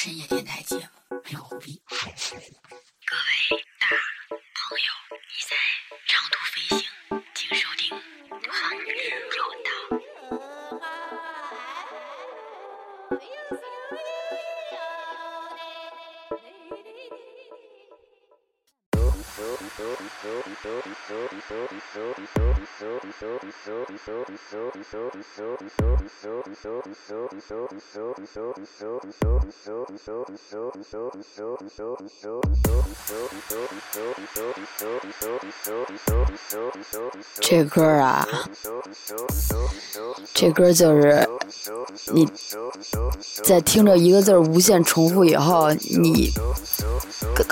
深这歌啊，这歌就是你在听着一个字无限重复以后，你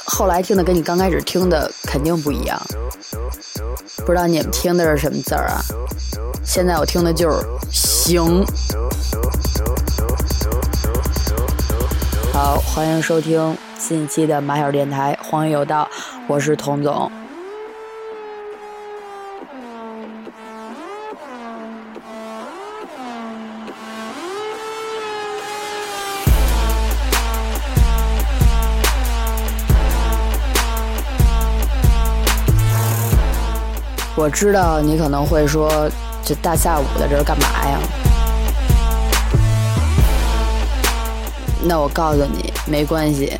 后来听的跟你刚开始听的肯定不一样。不知道你们听的是什么字儿啊？现在我听的就是“行”。好，欢迎收听新一期的马小电台《荒野有道》，我是童总。我知道你可能会说，这大下午的这是干嘛呀？那我告诉你，没关系。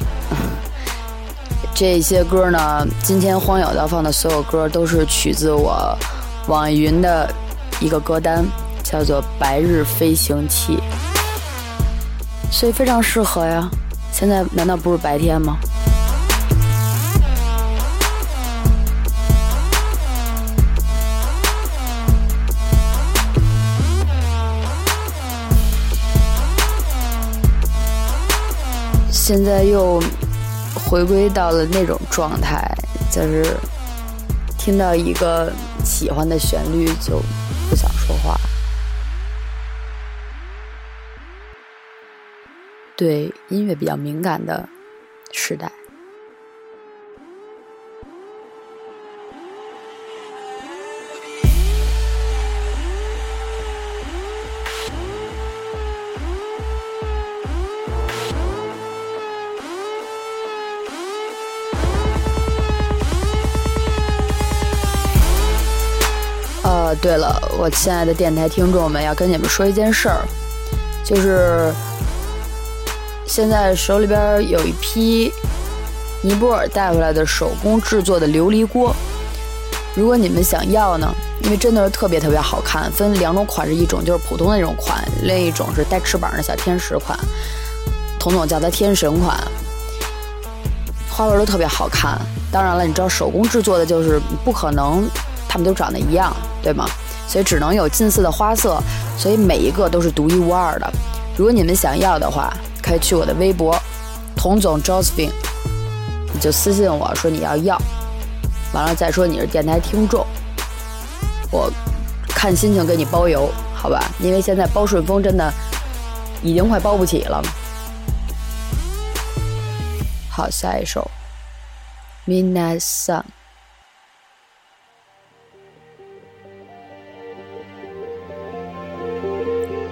这些歌呢，今天荒友道放的所有歌都是取自我网易云的一个歌单，叫做《白日飞行器》，所以非常适合呀。现在难道不是白天吗？现在又回归到了那种状态，就是听到一个喜欢的旋律就不想说话，对音乐比较敏感的时代。对了，我亲爱的电台听众们，要跟你们说一件事儿，就是现在手里边有一批尼泊尔带回来的手工制作的琉璃锅，如果你们想要呢，因为真的是特别特别好看，分两种款式，一种就是普通的那种款，另一种是带翅膀的小天使款，统统叫它天神款，花纹都特别好看。当然了，你知道手工制作的就是不可能。他们都长得一样，对吗？所以只能有近似的花色，所以每一个都是独一无二的。如果你们想要的话，可以去我的微博“童总 Josephine”，你就私信我说你要要，完了再说你是电台听众，我看心情给你包邮，好吧？因为现在包顺丰真的已经快包不起了。好，下一首《Midnight Sun》。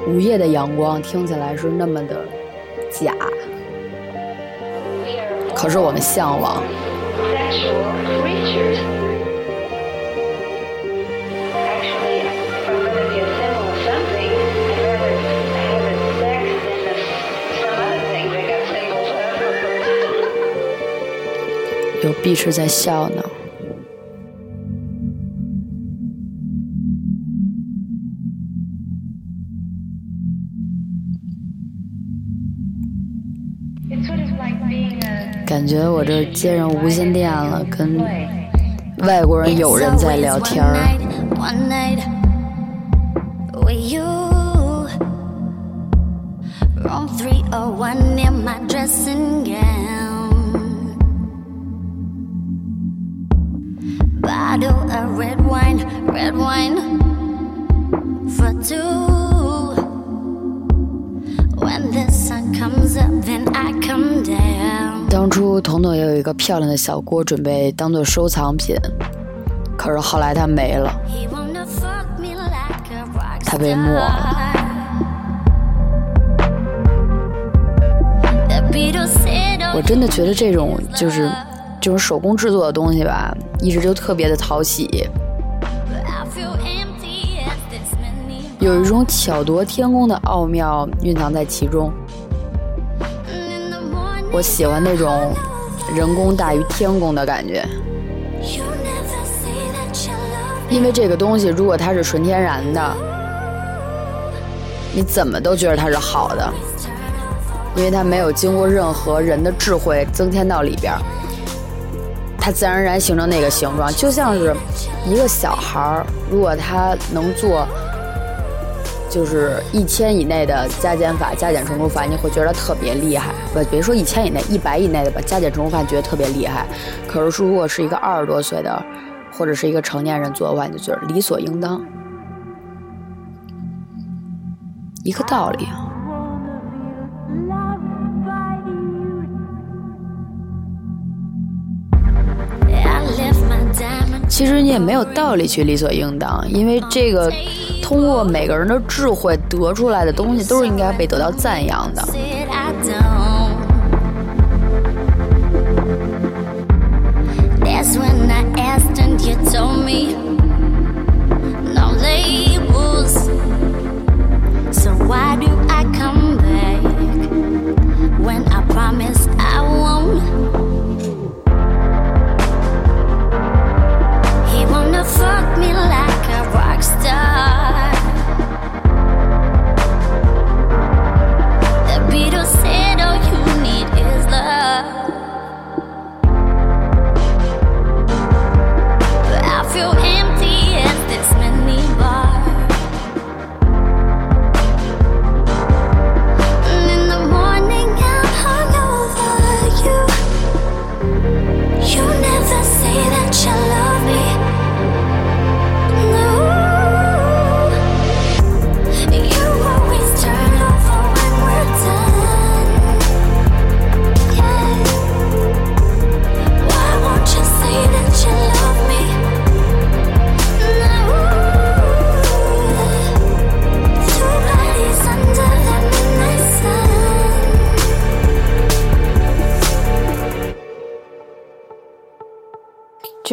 午夜的阳光听起来是那么的假，可是我们向往。有碧池在笑呢。感觉我这接上无线电了，跟外国人友人在聊天儿。当初彤彤也有一个漂亮的小锅，准备当做收藏品，可是后来它没了，它被没了。我真的觉得这种就是这种手工制作的东西吧，一直就特别的讨喜，有一种巧夺天工的奥妙蕴藏在其中。我喜欢那种人工大于天工的感觉，因为这个东西如果它是纯天然的，你怎么都觉得它是好的。因为它没有经过任何人的智慧增添到里边儿，它自然而然形成那个形状，就像是一个小孩儿，如果他能做就是一千以内的加减法、加减乘除法，你会觉得特别厉害。不，别说一千以内，一百以内的吧，加减乘除法觉得特别厉害。可是说，如果是一个二十多岁的，或者是一个成年人做的话，你就觉得理所应当，一个道理。其实你也没有道理去理所应当，因为这个通过每个人的智慧得出来的东西，都是应该被得到赞扬的。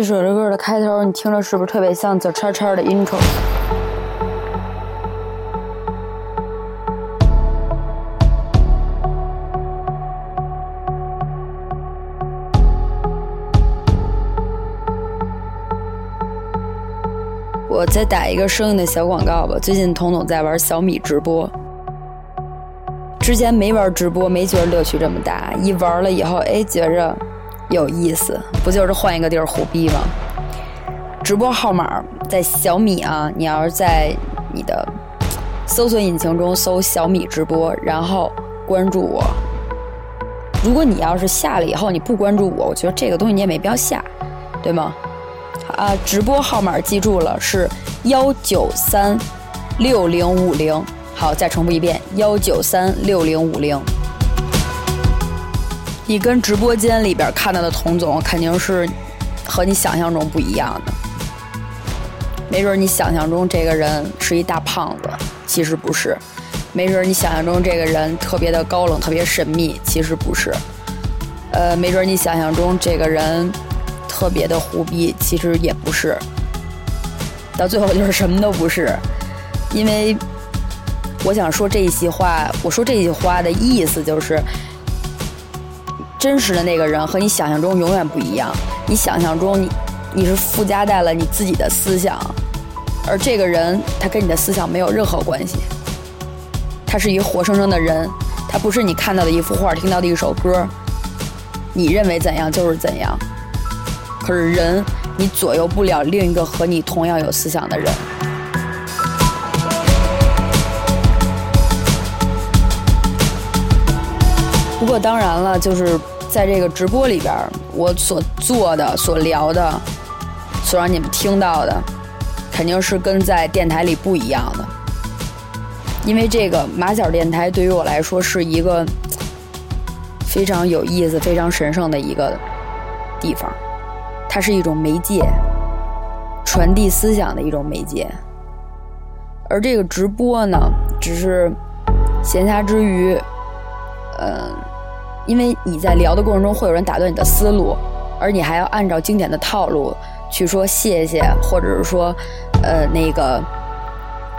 这首歌的开头，你听着是不是特别像走叉叉的 intro？我再打一个声音的小广告吧。最近彤彤在玩小米直播，之前没玩直播，没觉得乐趣这么大，一玩了以后，哎，觉着。有意思，不就是换一个地儿胡逼吗？直播号码在小米啊，你要是在你的搜索引擎中搜小米直播，然后关注我。如果你要是下了以后你不关注我，我觉得这个东西你也没必要下，对吗？啊，直播号码记住了是幺九三六零五零。好，再重复一遍幺九三六零五零。你跟直播间里边看到的童总肯定是和你想象中不一样的，没准你想象中这个人是一大胖子，其实不是；没准你想象中这个人特别的高冷、特别神秘，其实不是；呃，没准你想象中这个人特别的虎逼，其实也不是。到最后就是什么都不是，因为我想说这一席话，我说这句话的意思就是。真实的那个人和你想象中永远不一样。你想象中你你是附加在了你自己的思想，而这个人他跟你的思想没有任何关系。他是一个活生生的人，他不是你看到的一幅画、听到的一首歌。你认为怎样就是怎样。可是人，你左右不了另一个和你同样有思想的人。不过当然了，就是。在这个直播里边，我所做的、所聊的、所让你们听到的，肯定是跟在电台里不一样的。因为这个马小电台对于我来说是一个非常有意思、非常神圣的一个地方，它是一种媒介，传递思想的一种媒介。而这个直播呢，只是闲暇之余，嗯。因为你在聊的过程中会有人打断你的思路，而你还要按照经典的套路去说谢谢，或者是说，呃，那个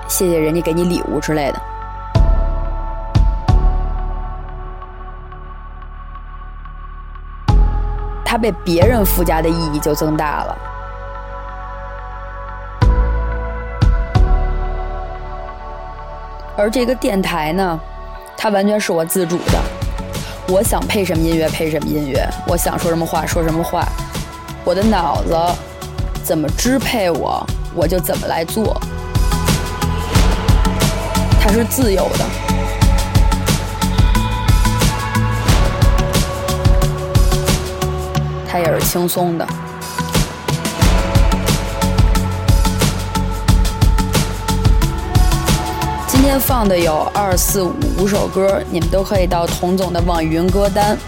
谢谢人家给你礼物之类的。它被别人附加的意义就增大了。而这个电台呢，它完全是我自主的，我想配什么音乐配什么音乐，我想说什么话说什么话，我的脑子怎么支配我，我就怎么来做，它是自由的，它也是轻松的。今天放的有二四五五首歌，你们都可以到童总的网云歌单《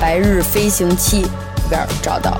白日飞行器》里边找到。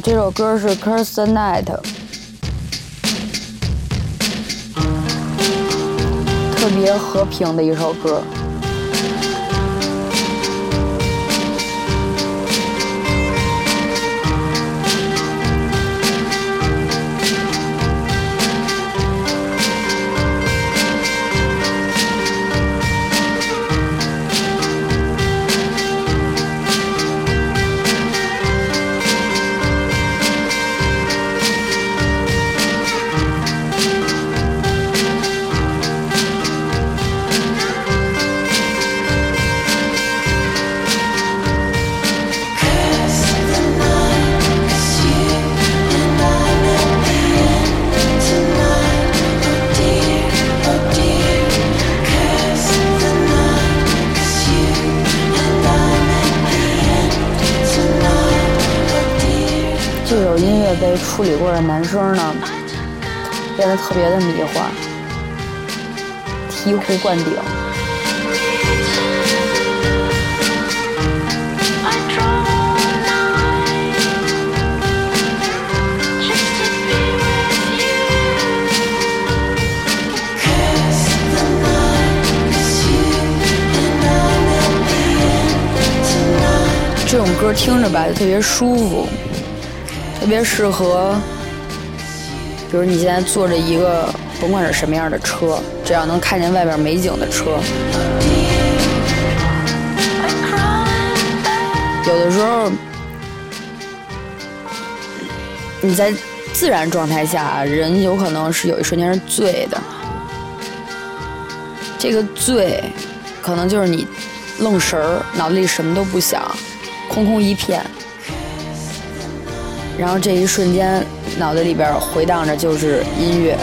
这首歌是《Curse the Night》，特别和平的一首歌。处理过的男生呢，变得特别的迷幻，醍醐灌顶。这种歌听着吧，特别舒服。特别适合，比如你现在坐着一个甭管是什么样的车，只要能看见外边美景的车，有的时候你在自然状态下，人有可能是有一瞬间是醉的，这个醉可能就是你愣神儿，脑子里什么都不想，空空一片。然后这一瞬间，脑袋里边回荡着就是音乐。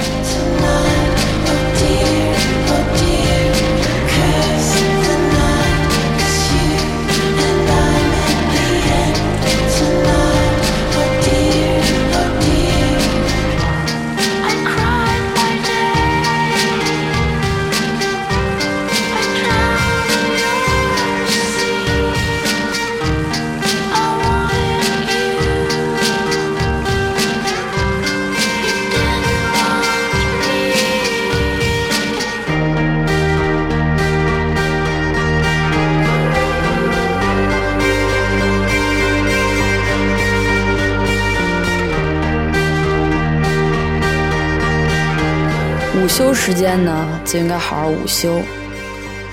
休时间呢，就应该好好午休；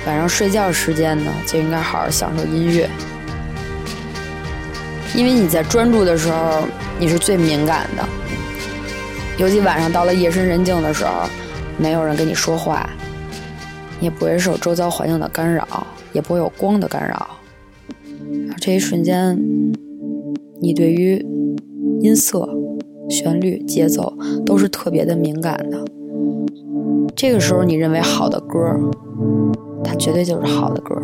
晚上睡觉时间呢，就应该好好享受音乐。因为你在专注的时候，你是最敏感的，尤其晚上到了夜深人静的时候，没有人跟你说话，也不会受周遭环境的干扰，也不会有光的干扰。这一瞬间，你对于音色、旋律、节奏都是特别的敏感的。这个时候，你认为好的歌，它绝对就是好的歌。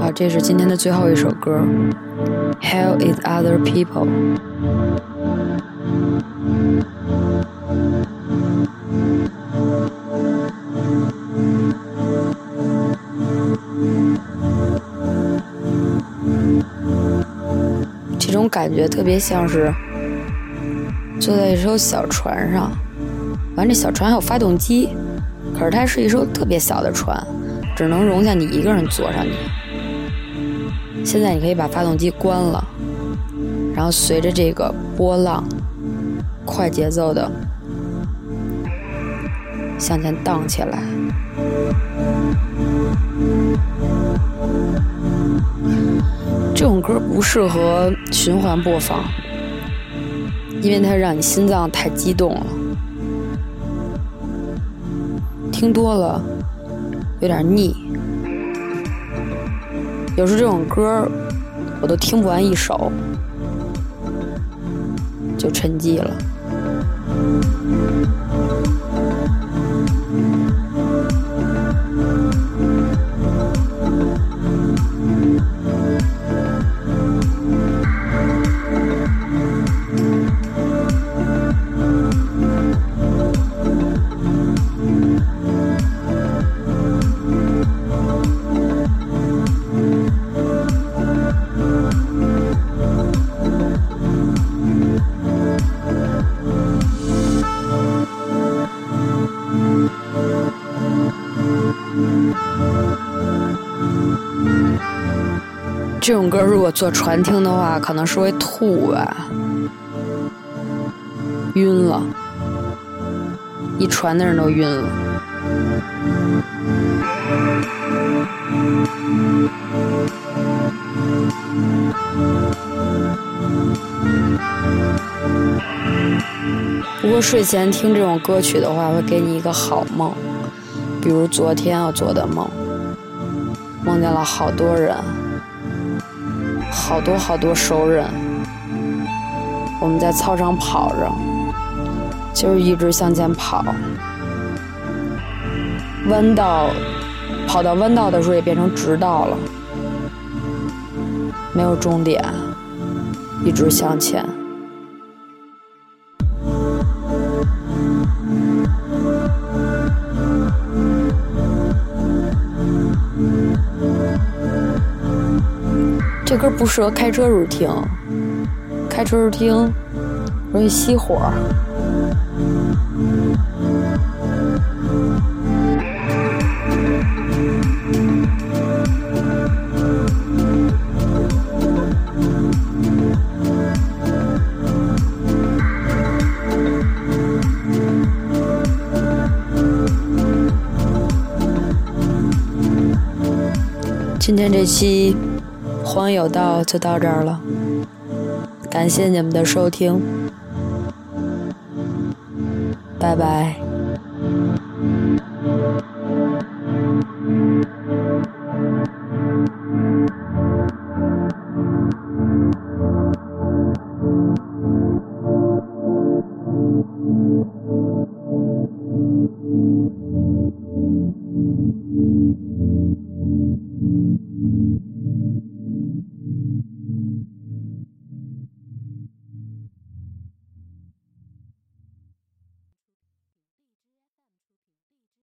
好，这是今天的最后一首歌，《Hell is Other People》。这种感觉特别像是坐在一艘小船上，完这小船还有发动机，可是它是一艘特别小的船，只能容下你一个人坐上去。现在你可以把发动机关了，然后随着这个波浪，快节奏的向前荡起来。这种歌不适合循环播放，因为它让你心脏太激动了，听多了有点腻。有时这种歌我都听不完一首，就沉寂了。这种歌如果坐船听的话，可能是会吐吧，晕了，一船的人都晕了。不过睡前听这种歌曲的话，会给你一个好梦，比如昨天我做的梦，梦见了好多人。好多好多熟人，我们在操场跑着，就是一直向前跑，弯道，跑到弯道的时候也变成直道了，没有终点，一直向前。这歌不适合开车时候听，开车时候听容易熄火。今天这期光有道就到这儿了，感谢你们的收听，拜拜。